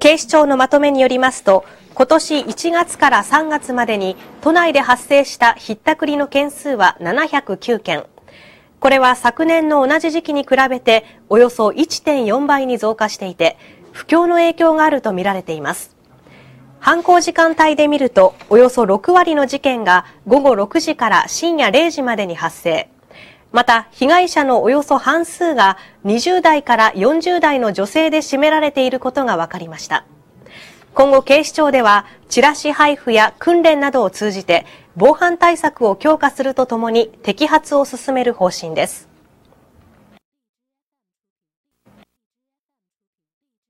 警視庁のまとめによりますと、今年1月から3月までに都内で発生したひったくりの件数は709件。これは昨年の同じ時期に比べておよそ1.4倍に増加していて、不況の影響があるとみられています。犯行時間帯で見ると、およそ6割の事件が午後6時から深夜0時までに発生。また、被害者のおよそ半数が20代から40代の女性で占められていることが分かりました。今後警視庁では、チラシ配布や訓練などを通じて、防犯対策を強化するとともに摘発を進める方針です。